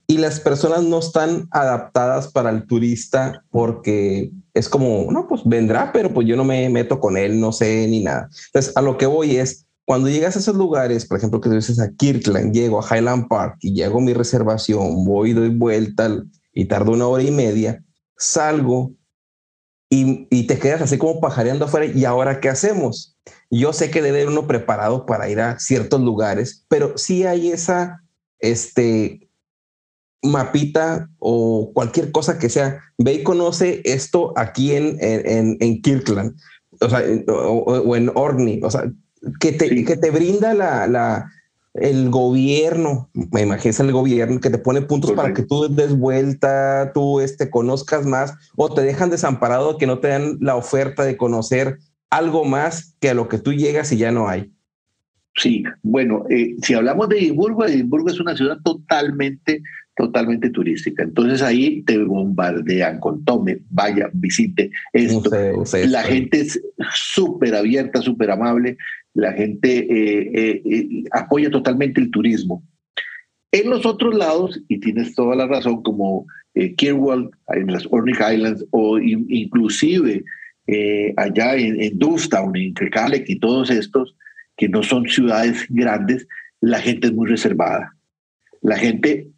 y las personas no están adaptadas para el turista porque es como, no, pues vendrá, pero pues yo no me meto con él, no sé ni nada. Entonces, a lo que voy es, cuando llegas a esos lugares, por ejemplo, que tú dices a Kirkland, llego a Highland Park y llego a mi reservación, voy, doy vuelta y tardo una hora y media, salgo y, y te quedas así como pajareando afuera. ¿Y ahora qué hacemos? Yo sé que debe uno preparado para ir a ciertos lugares, pero sí hay esa, este, mapita o cualquier cosa que sea, ve y conoce esto aquí en, en, en Kirkland, o sea, o, en Orkney, o sea, que te, que te brinda la, la, el gobierno, me imagino el gobierno que te pone puntos para que tú des vuelta, tú este, conozcas más, o te dejan desamparado que no te dan la oferta de conocer algo más que a lo que tú llegas y ya no hay. Sí, bueno, eh, si hablamos de Edimburgo, Edimburgo es una ciudad totalmente totalmente turística. Entonces ahí te bombardean con tome, vaya, visite esto. la gente es súper abierta, súper amable, la gente eh, eh, eh, apoya totalmente el turismo. En los otros lados, y tienes toda la razón, como Kirwall, en las Orkney Islands, o inclusive allá en, en Dufftown, en Kerkalek y todos estos, que no son ciudades grandes, la gente es muy reservada. La gente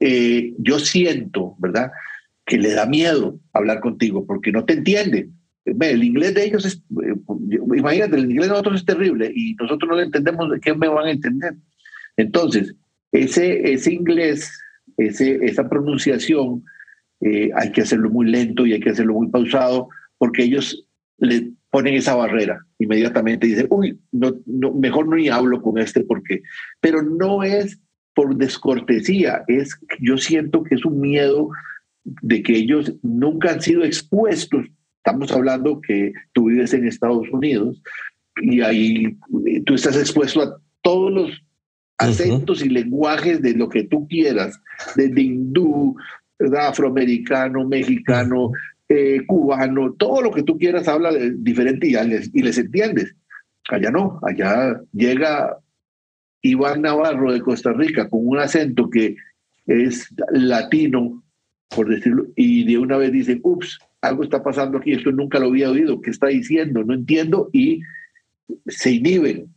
eh, yo siento, ¿verdad? Que le da miedo hablar contigo porque no te entiende. El inglés de ellos es, eh, imagínate, el inglés de nosotros es terrible y nosotros no le entendemos, ¿de qué me van a entender? Entonces, ese, ese inglés, ese, esa pronunciación, eh, hay que hacerlo muy lento y hay que hacerlo muy pausado porque ellos le ponen esa barrera inmediatamente dicen, uy, no, no, mejor no ni hablo con este porque, pero no es por descortesía, es, yo siento que es un miedo de que ellos nunca han sido expuestos. Estamos hablando que tú vives en Estados Unidos y ahí tú estás expuesto a todos los acentos y lenguajes de lo que tú quieras, desde hindú, afroamericano, mexicano, eh, cubano, todo lo que tú quieras habla de diferente y les, y les entiendes. Allá no, allá llega Iván Navarro de Costa Rica con un acento que es latino, por decirlo, y de una vez dice, ups, algo está pasando aquí, esto nunca lo había oído, ¿qué está diciendo? No entiendo y se inhiben.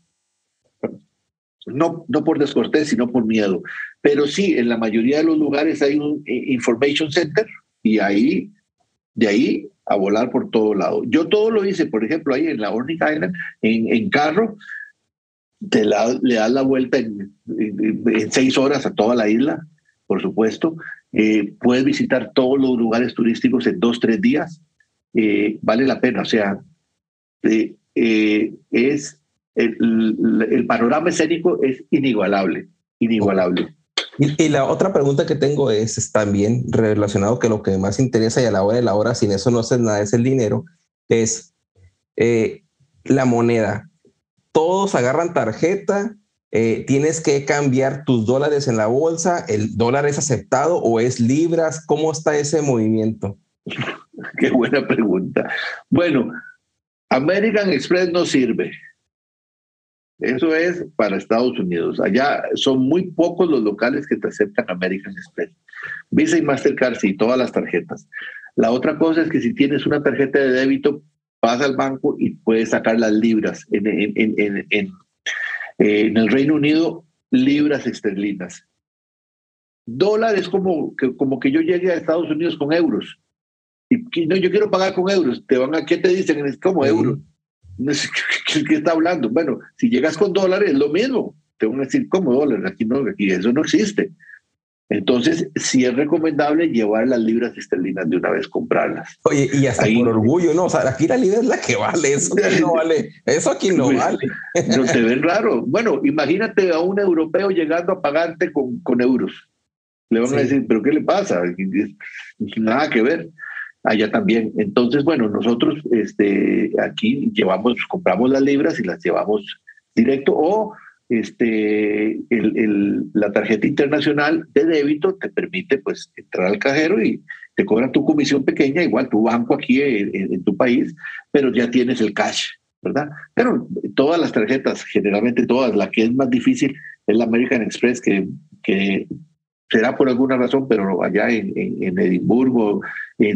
No, no por descortés, sino por miedo. Pero sí, en la mayoría de los lugares hay un eh, information center y ahí, de ahí a volar por todo lado. Yo todo lo hice, por ejemplo, ahí en la Ornic Island, en, en carro, te le das la vuelta en, seis horas a toda la isla, por supuesto, eh, puedes visitar todos los lugares turísticos en dos, tres días, eh, vale la pena. O sea, eh, es el, el, panorama escénico es inigualable, inigualable. Y, la otra pregunta que tengo es, también relacionado que lo que más interesa y a la hora de la hora, sin eso no haces nada, es el dinero, es la moneda. Todos agarran tarjeta, eh, tienes que cambiar tus dólares en la bolsa, el dólar es aceptado o es libras, ¿cómo está ese movimiento? Qué buena pregunta. Bueno, American Express no sirve. Eso es para Estados Unidos. Allá son muy pocos los locales que te aceptan American Express. Visa y Mastercard, sí, todas las tarjetas. La otra cosa es que si tienes una tarjeta de débito, vas al banco y puedes sacar las libras en, eh, en el Reino Unido, libras esterlinas. Dólar es como que, como que yo llegue a Estados Unidos con euros. Y no, yo quiero pagar con euros. Te van a, ¿qué te dicen? Es como euros. ¿Qué, está hablando? Bueno, si llegas con dólares es lo mismo. Te van a decir, ¿cómo dólares? Aquí no, aquí eso no existe. Entonces, sí es recomendable llevar las libras esterlinas de una vez, comprarlas. Oye, y hasta por orgullo, ¿no? O sea, aquí la libra es la que vale, eso aquí no vale, eso aquí no pues, vale. No te ven raro. Bueno, imagínate a un europeo llegando a pagarte con, con euros. Le van a decir, ¿pero qué le pasa? Nada que ver. Allá también. Entonces, bueno, nosotros este, aquí llevamos, compramos las libras y las llevamos directo o este, el, la tarjeta internacional de débito te permite pues entrar al cajero y te cobran tu comisión pequeña, igual tu banco aquí en, tu país, pero ya tienes el cash, ¿verdad? Pero todas las tarjetas, generalmente todas, la que es más difícil es la American Express, que, que será por alguna razón, pero allá en, en, Edimburgo,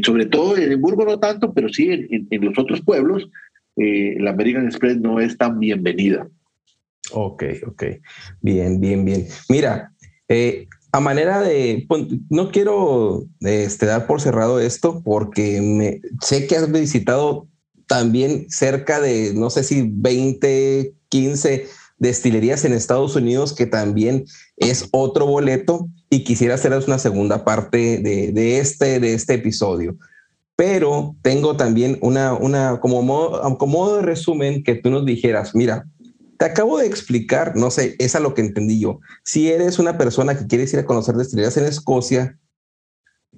sobre todo en Edimburgo no tanto, pero sí en, los otros pueblos, eh, la American Express no es tan bienvenida. Ok, ok. Bien, bien, bien. Mira, eh, a manera de, no quiero este, dar por cerrado esto porque me, sé que has visitado también cerca de, no sé si 20, 15 destilerías en Estados Unidos, que también es otro boleto y quisiera hacerles una segunda parte de, de, este, de este episodio. Pero tengo también una, una como, modo, como modo de resumen que tú nos dijeras, mira, te acabo de explicar, no sé, es a lo que entendí yo. Si eres una persona que quieres ir a conocer destilerías en Escocia,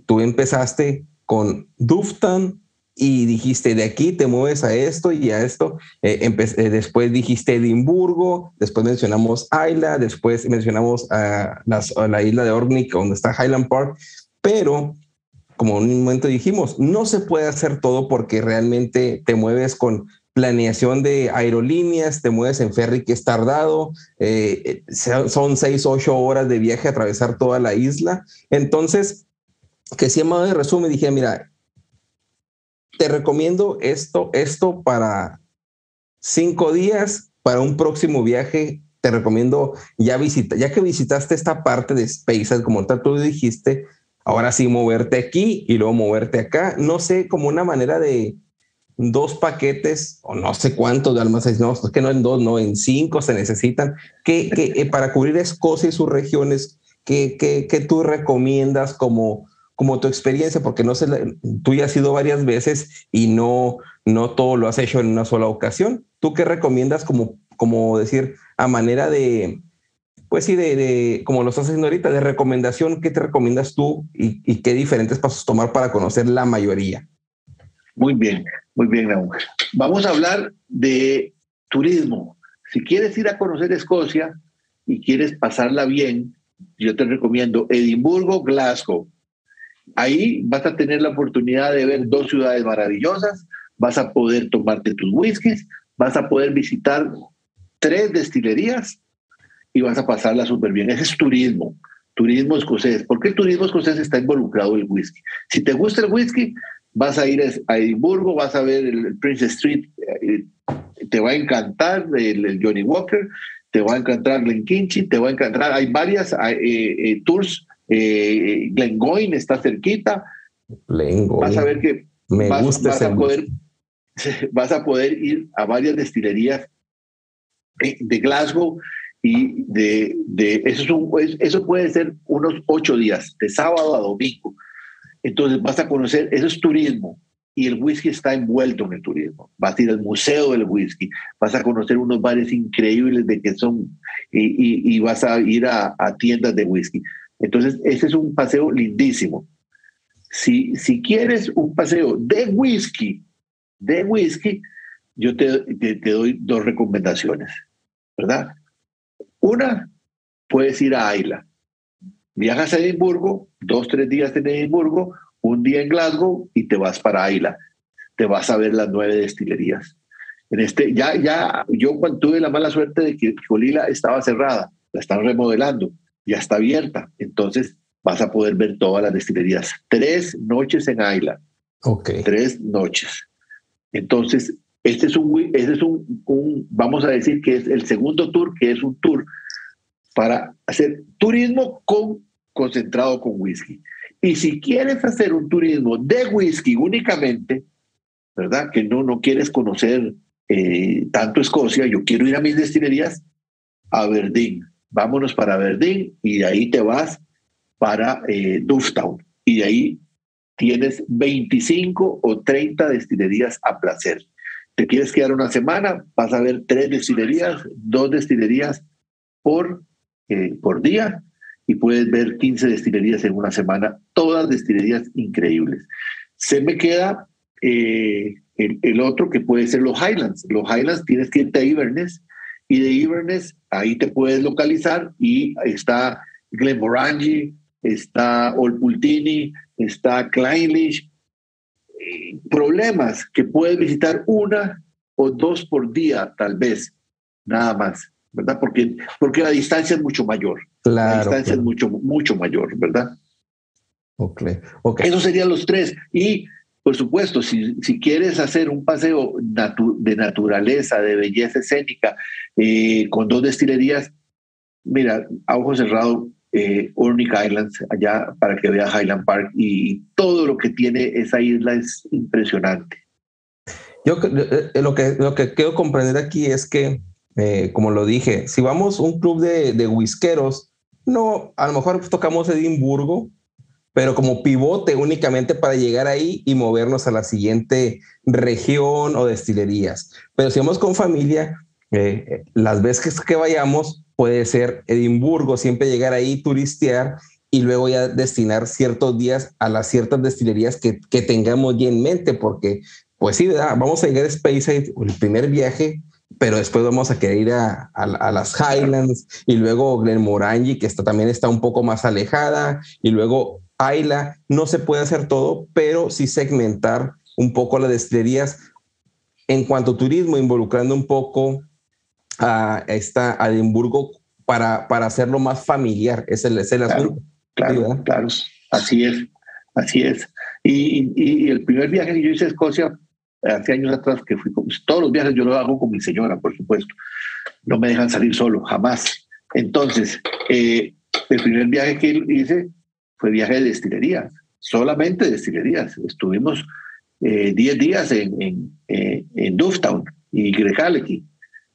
tú empezaste con Duftan y dijiste de aquí te mueves a esto y a esto. Eh, eh, después dijiste Edimburgo, después mencionamos Isla, después mencionamos a, la isla de Orkney, donde está Highland Park, pero como en un momento dijimos, no se puede hacer todo porque realmente te mueves con planeación de aerolíneas, te mueves en ferry que es tardado, eh, son seis, ocho horas de viaje a atravesar toda la isla. Entonces, que si modo de resumen, dije, mira, te recomiendo esto, esto para cinco días, para un próximo viaje, te recomiendo ya visita, ya que visitaste esta parte de Space, como tú dijiste, ahora sí moverte aquí y luego moverte acá. No sé, como una manera de, dos paquetes o no sé cuántos de almacenes, no, es que no en dos, no, en cinco se necesitan, que, eh, para cubrir Escocia y sus regiones, que, que, tú recomiendas como, como tu experiencia? Porque no sé, tú ya has ido varias veces y no, no todo lo has hecho en una sola ocasión. ¿Tú qué recomiendas como, como decir, a manera de, pues sí, de, de, como lo estás haciendo ahorita, de recomendación, ¿qué te recomiendas tú y, y qué diferentes pasos tomar para conocer la mayoría? Muy bien, muy bien, Raúl. Vamos a hablar de turismo. Si quieres ir a conocer Escocia y quieres pasarla bien, yo te recomiendo Edimburgo, Glasgow. Ahí vas a tener la oportunidad de ver dos ciudades maravillosas, vas a poder tomarte tus whiskies, vas a poder visitar tres destilerías y vas a pasarla súper bien. Ese es turismo, turismo escocés. ¿Por qué el turismo escocés está involucrado en el whisky? Si te gusta el whisky, vas a ir a Edimburgo, vas a ver el Prince Street, eh, te va a encantar el, Johnny Walker, te va a encantar Glenkinchie, te va a encantar, hay varias eh, eh, tours, Glengoyne está cerquita, vas a ver que Me vas, gusta a poder, vas a poder ir a varias destilerías de Glasgow y de, de eso, es un, eso puede ser unos ocho días, de sábado a domingo. Entonces vas a conocer, eso es turismo y el whisky está envuelto en el turismo. Vas a ir al museo del whisky, vas a conocer unos bares increíbles de que son y, vas a ir a, a, tiendas de whisky. Entonces, ese es un paseo lindísimo. Si, si quieres un paseo de whisky, de whisky, yo te, te, doy dos recomendaciones, ¿verdad? Una, puedes ir a Ayla. Viajas a Edimburgo, dos, tres días en Edimburgo, un día en Glasgow y te vas para Ayla. Te vas a ver las nueve destilerías. En este, ya, ya, yo cuando tuve la mala suerte de que Colila estaba cerrada, la están remodelando, ya está abierta. Entonces vas a poder ver todas las destilerías. Tres noches en Ayla. Ok. Tres noches. Entonces, este es un, este es un, un, vamos a decir que es el segundo tour, que es un tour para hacer turismo con concentrado con whisky. Y si quieres hacer un turismo de whisky únicamente, ¿verdad? Que no, no quieres conocer eh, tanto Escocia, yo quiero ir a mis destilerías, a Aberdeen. Vámonos para Aberdeen y de ahí te vas para eh, Dufftown. Y de ahí tienes 25 o 30 destilerías a placer. Te quieres quedar una semana, vas a ver tres destilerías, dos destilerías por, eh, por día y puedes ver 15 destilerías en una semana, todas destilerías increíbles. Se me queda eh, el, otro que puede ser los Highlands. Los Highlands tienes que irte a Inverness y de Inverness ahí te puedes localizar y está Glenmorangie, está Olpultini, está Kleinlich, problemas que puedes visitar una o dos por día, tal vez, nada más, ¿verdad? Porque, porque la distancia es mucho mayor. Claro, la distancia es mucho, mucho mayor, ¿verdad? Ok. okay. Esos serían los tres. Y, por supuesto, si, si quieres hacer un paseo de naturaleza, de belleza escénica, eh, con dos destilerías, mira, a ojo cerrado, eh, Islands, allá para que vea Highland Park y todo lo que tiene esa isla es impresionante. Yo eh, eh, lo que, lo que quiero comprender aquí es que, eh, como lo dije, si vamos a un club de, de whiskeros, no, a lo mejor tocamos Edimburgo, pero como pivote únicamente para llegar ahí y movernos a la siguiente región o destilerías. Pero si vamos con familia, eh, las veces que vayamos, puede ser Edimburgo, siempre llegar ahí, turistear y luego ya destinar ciertos días a las ciertas destilerías que, que tengamos ya en mente, porque pues sí, vamos a llegar a Speyside, el primer viaje, pero después vamos a querer ir a, a, las Highlands y luego Glenmorangie, que está, también está un poco más alejada, y luego Ayla. No se puede hacer todo, pero sí segmentar un poco las destilerías en cuanto a turismo, involucrando un poco a, esta, a Edimburgo para, para hacerlo más familiar. Es el, es el claro, asunto. Claro, claro, así es, así es. Y, y, el primer viaje que yo hice a Escocia, hace años atrás, que fui, con, todos los viajes yo lo hago con mi señora, por supuesto. No me dejan salir solo, jamás. Entonces, eh, el primer viaje que hice fue viaje de destilerías, solamente destilerías. Estuvimos 10 eh, días en, en, eh, en Dufftown y Grechaleki.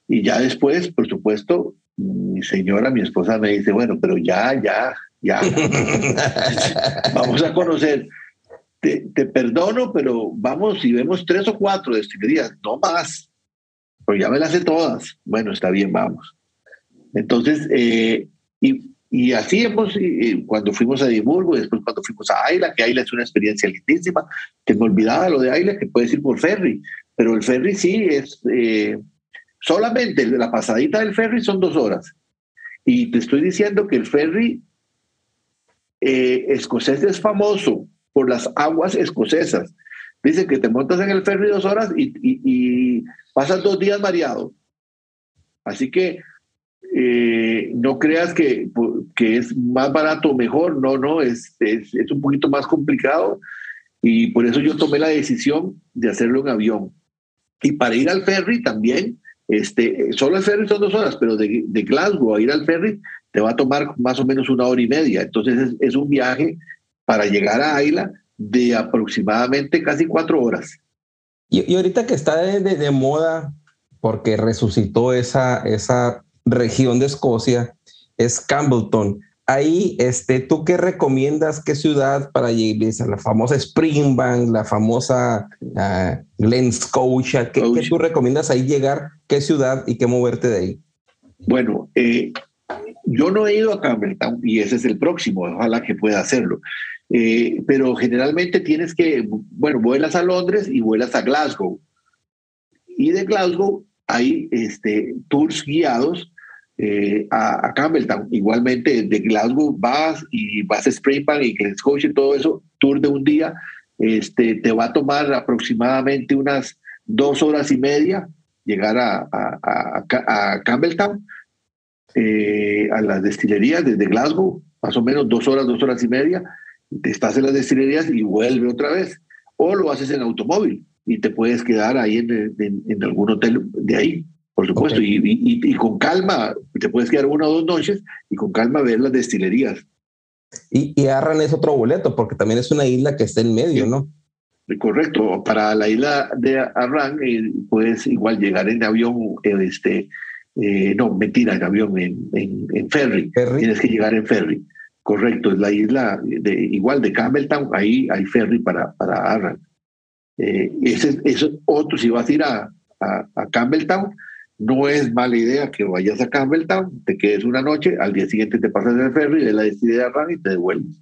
Y ya después, por supuesto, mi señora, mi esposa me dice, bueno, pero ya, ya, ya, vamos a conocer. Te, te, perdono, pero vamos y vemos tres o cuatro destilerías, no más. Pero ya me las sé todas. Bueno, está bien, vamos. Entonces, eh, y, y, así hemos, y, cuando fuimos a Edimburgo, después cuando fuimos a Ayla, que Ayla es una experiencia lindísima, que me olvidaba lo de Ayla, que puedes ir por ferry, pero el ferry sí es... Eh, Solamente la pasadita del ferry son dos horas. Y te estoy diciendo que el ferry eh, escocés es famoso por las aguas escocesas. Dice que te montas en el ferry dos horas y, pasas dos días mareado. Así que eh, no creas que, que, es más barato o mejor, no, no, es, es, un poquito más complicado y por eso yo tomé la decisión de hacerlo en avión. Y para ir al ferry también este, solo el ferry son dos horas, pero de, Glasgow a ir al ferry te va a tomar más o menos una hora y media. Entonces es, es un viaje para llegar a Ayla de aproximadamente casi cuatro horas. Y, y ahorita que está de, de, de, moda, porque resucitó esa, esa región de Escocia es Campbellton. Ahí, este, ¿tú qué recomiendas? ¿Qué ciudad para a la famosa Springbank, la famosa uh, Glen Scotia? ¿Qué, tú recomiendas ahí llegar? ¿Qué ciudad y qué moverte de ahí? Bueno, eh, yo no he ido a Campbelltown y ese es el próximo, ojalá que pueda hacerlo. Eh, pero generalmente tienes que, bueno, vuelas a Londres y vuelas a Glasgow. Y de Glasgow hay este, tours guiados eh, a, Campbelltown. Igualmente de Glasgow vas y vas a Springbank y Glasgow y todo eso, tour de un día, este, te va a tomar aproximadamente unas dos horas y media llegar a, a, Campbelltown, eh, a las destilerías desde Glasgow, más o menos dos horas, dos horas y media, te estás en las destilerías y vuelve otra vez. O lo haces en automóvil y te puedes quedar ahí en, en, algún hotel de ahí, por supuesto, y, y, con calma, te puedes quedar una o dos noches y con calma ver las destilerías. Y, y Arran es otro boleto, porque también es una isla que está en medio, ¿no? Correcto, para la isla de Arran eh, puedes igual llegar en avión, eh, este, eh, no, mentira, en avión, en, en, ferry. Tienes que llegar en ferry. Correcto, es la isla de, igual de Campbelltown, ahí hay ferry para, para Arran. Eh, ese, es otro, si vas a ir a, a, Campbelltown, no es mala idea que vayas a Campbelltown, te quedes una noche, al día siguiente te pasas el ferry de la de Arran y te devuelves.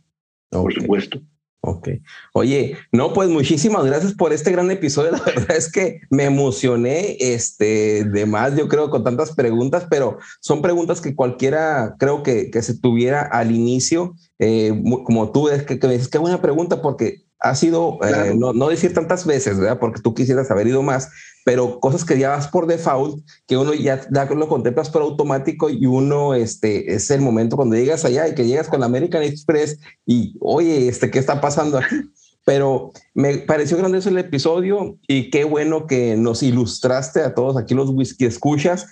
Por supuesto. Ok. Oye, no, pues muchísimas gracias por este gran episodio. La verdad es que me emocioné, este, de más, yo creo, con tantas preguntas, pero son preguntas que cualquiera creo que, que se tuviera al inicio, eh, como tú, es que, que me dices, qué buena pregunta, porque ha sido, eh, no, no, decir tantas veces, ¿verdad? Porque tú quisieras haber ido más, pero cosas que ya vas por default, que uno ya, lo contemplas por automático y uno, este, es el momento cuando llegas allá y que llegas con la American Express y, oye, este, ¿qué está pasando aquí? Pero me pareció grandioso el episodio y qué bueno que nos ilustraste a todos aquí los whisky escuchas.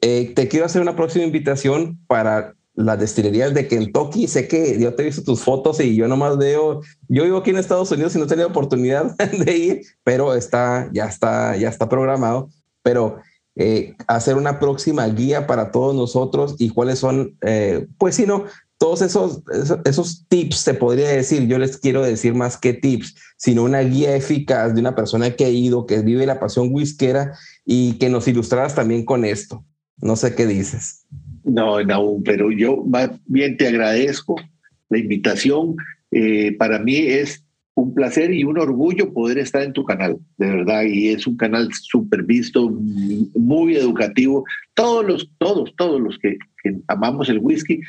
Eh, te quiero hacer una próxima invitación para las destilerías de Kentucky. Sé que yo te he visto tus fotos y yo nomás veo, yo vivo aquí en Estados Unidos y no he tenido oportunidad de ir, pero está, ya está, ya está programado. Pero eh, hacer una próxima guía para todos nosotros y cuáles son, eh, pues si no, todos esos, esos, tips, te podría decir, yo les quiero decir más que tips, sino una guía eficaz de una persona que ha ido, que vive la pasión whiskera y que nos ilustraras también con esto. No sé qué dices. No, no, pero yo más bien te agradezco la invitación. Eh, para mí es un placer y un orgullo poder estar en tu canal, de verdad, y es un canal súper visto, muy educativo. Todos los, todos, todos los que amamos el whisky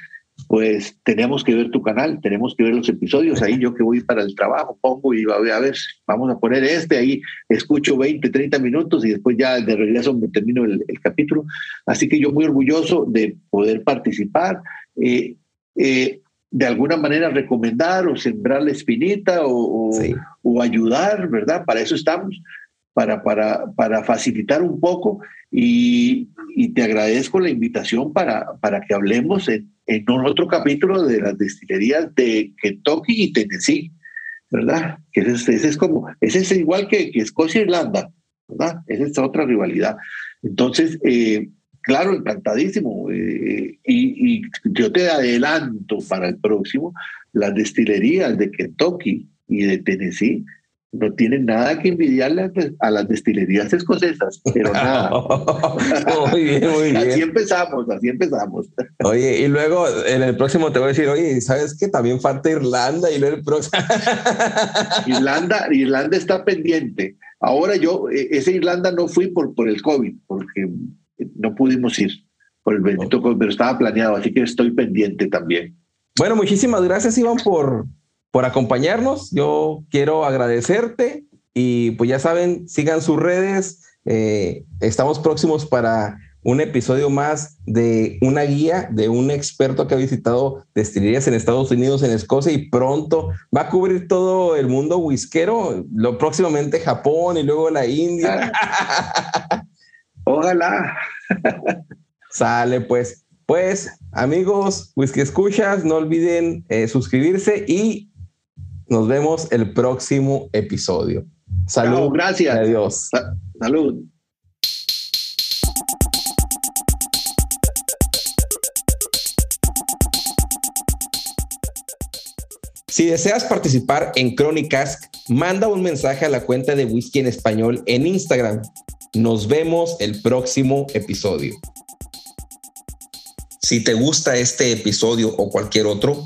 pues tenemos que ver tu canal, tenemos que ver los episodios. Ahí yo que voy para el trabajo, pongo y a ver, a ver, vamos a poner este, ahí escucho 20, 30 minutos y después ya de regreso me termino el, capítulo. Así que yo muy orgulloso de poder participar, eh, eh, de alguna manera recomendar o sembrar la espinita o, o ayudar, ¿verdad? Para eso estamos para, para, para facilitar un poco y, y, te agradezco la invitación para, para que hablemos en, en otro capítulo de las destilerías de Kentucky y Tennessee, ¿verdad? Que ese, es como, ese es igual que, que Escocia e Irlanda, ¿verdad? Esa es otra rivalidad. Entonces, eh, claro, encantadísimo. Eh, y, y yo te adelanto para el próximo, las destilerías de Kentucky y de Tennessee no tienen nada que envidiarle a las destilerías escocesas, pero nada. muy bien, muy bien. Así empezamos, así empezamos. Oye, y luego en el próximo te voy a decir, oye, ¿sabes que también falta Irlanda? Y luego el próximo. Irlanda, Irlanda está pendiente. Ahora yo, e, ese Irlanda no fui por, por el COVID, porque no pudimos ir por el bendito COVID, pero estaba planeado, así que estoy pendiente también. Bueno, muchísimas gracias, Iván, por, por acompañarnos. Yo quiero agradecerte y pues ya saben, sigan sus redes. Eh, estamos próximos para un episodio más de una guía de un experto que ha visitado destilerías en Estados Unidos, en Escocia y pronto va a cubrir todo el mundo whiskero, lo próximamente Japón y luego la India. Ojalá. Sale pues. Pues amigos, whisky escuchas, no olviden eh, suscribirse y nos vemos el próximo episodio. Salud. Gracias. Adiós. Sa salud. Si deseas participar en Crónicas, manda un mensaje a la cuenta de Whisky en Español en Instagram. Nos vemos el próximo episodio. Si te gusta este episodio o cualquier otro,